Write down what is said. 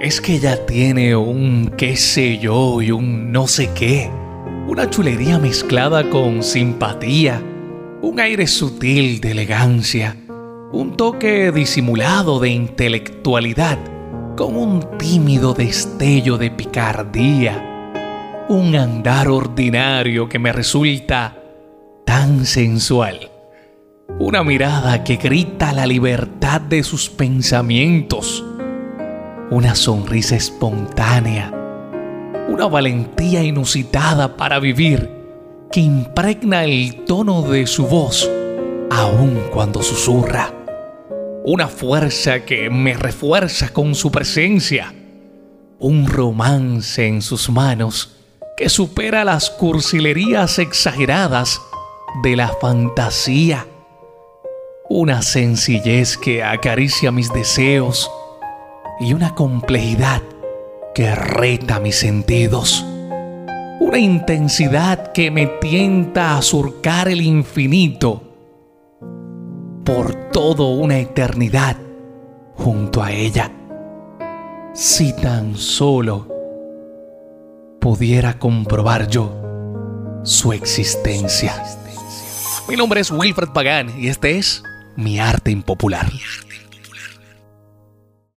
Es que ella tiene un qué sé yo y un no sé qué. Una chulería mezclada con simpatía, un aire sutil de elegancia, un toque disimulado de intelectualidad, con un tímido destello de picardía, un andar ordinario que me resulta tan sensual, una mirada que grita la libertad de sus pensamientos, una sonrisa espontánea, una valentía inusitada para vivir que impregna el tono de su voz aun cuando susurra, una fuerza que me refuerza con su presencia, un romance en sus manos que supera las cursilerías exageradas de la fantasía, una sencillez que acaricia mis deseos, y una complejidad que reta mis sentidos. Una intensidad que me tienta a surcar el infinito por toda una eternidad junto a ella. Si tan solo pudiera comprobar yo su existencia. Mi nombre es Wilfred Pagán y este es Mi Arte Impopular.